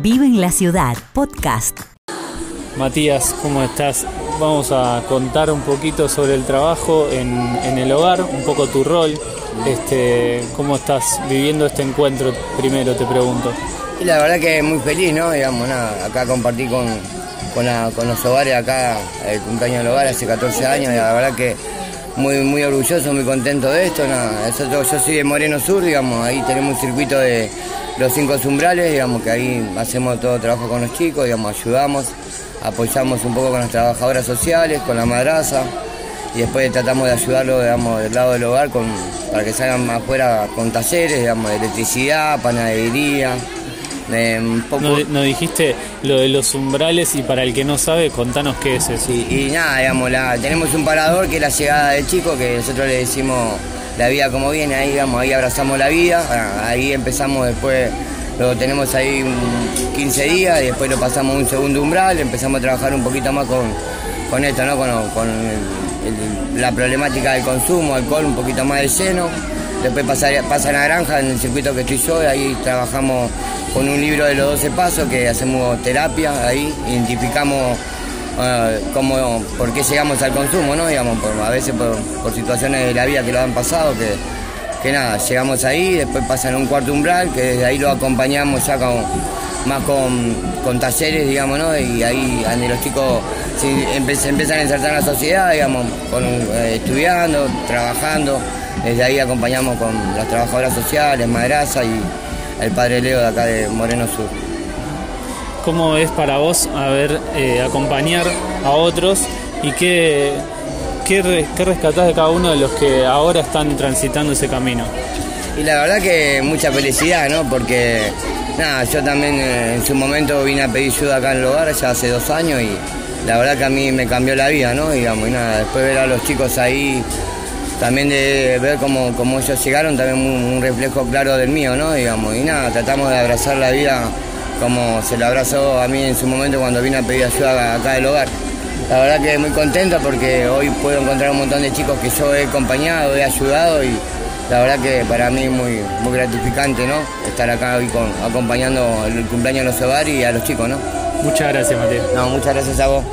Vive en la ciudad, podcast. Matías, ¿cómo estás? Vamos a contar un poquito sobre el trabajo en, el hogar, un poco tu rol. Este, ¿Cómo estás viviendo este encuentro? Primero te pregunto. Y la verdad que muy feliz, ¿no? Digamos, nada, acá compartí con, con, los hogares acá, el cumpleaños del hogar hace 14 años, y la verdad que muy, muy orgulloso, muy contento de esto. Yo soy de Moreno Sur, digamos, ahí tenemos un circuito de los cinco umbrales, digamos que ahí hacemos todo trabajo con los chicos, digamos, ayudamos, apoyamos un poco con las trabajadoras sociales, con la madraza, y después tratamos de ayudarlo, digamos, del lado del hogar con, para que salgan afuera con talleres, digamos, de electricidad, panadería, no, dijiste lo de los umbrales y para el que no sabe, contanos qué es eso. y nada, digamos, tenemos un parador que es la llegada del chico, que nosotros le decimos la vida como viene, ahí, digamos, ahí abrazamos la vida, ahí empezamos después, lo tenemos ahí 15 días y después lo pasamos a un segundo umbral, empezamos a trabajar un poquito más con, con esto, ¿no? con, la problemática del consumo, alcohol un poquito más de seno Después pasa a Naranja, en el circuito que estoy yo, ahí trabajamos con un libro de los 12 pasos, que hacemos terapia, ahí identificamos uh, cómo, por qué llegamos al consumo, ¿no? Digamos, a veces por, situaciones de la vida que lo han pasado, que, que nada, llegamos ahí, después pasan a un cuarto umbral, que desde ahí lo acompañamos ya con, más con, talleres, digamos, ¿no? Y ahí donde los chicos se, empiezan a insertar en la sociedad, digamos, eh, estudiando, trabajando. Desde ahí acompañamos con las trabajadoras sociales, Madraza y el padre Leo de acá de Moreno Sur. ¿Cómo es para vos a ver, eh, acompañar a otros y qué, qué, qué rescatás de cada uno de los que ahora están transitando ese camino? Y la verdad que mucha felicidad, ¿no? Porque nada, yo también eh, en su momento vine a pedir ayuda acá en el hogar ya hace dos años y la verdad que a mí me cambió la vida, ¿no? Digamos, y nada, después ver a los chicos ahí también de ver cómo, ellos llegaron, también un, reflejo claro del mío, ¿no? Digamos, y nada, tratamos de abrazar la vida como se la abrazó a mí en su momento cuando vine a pedir ayuda acá del hogar. La verdad que muy contenta porque hoy puedo encontrar un montón de chicos que yo he acompañado, he ayudado y la verdad que para mí es muy, muy gratificante, ¿no? Estar acá hoy con, acompañando el cumpleaños de los hogares y a los chicos, ¿no? Muchas gracias, Mateo. No, muchas gracias a vos.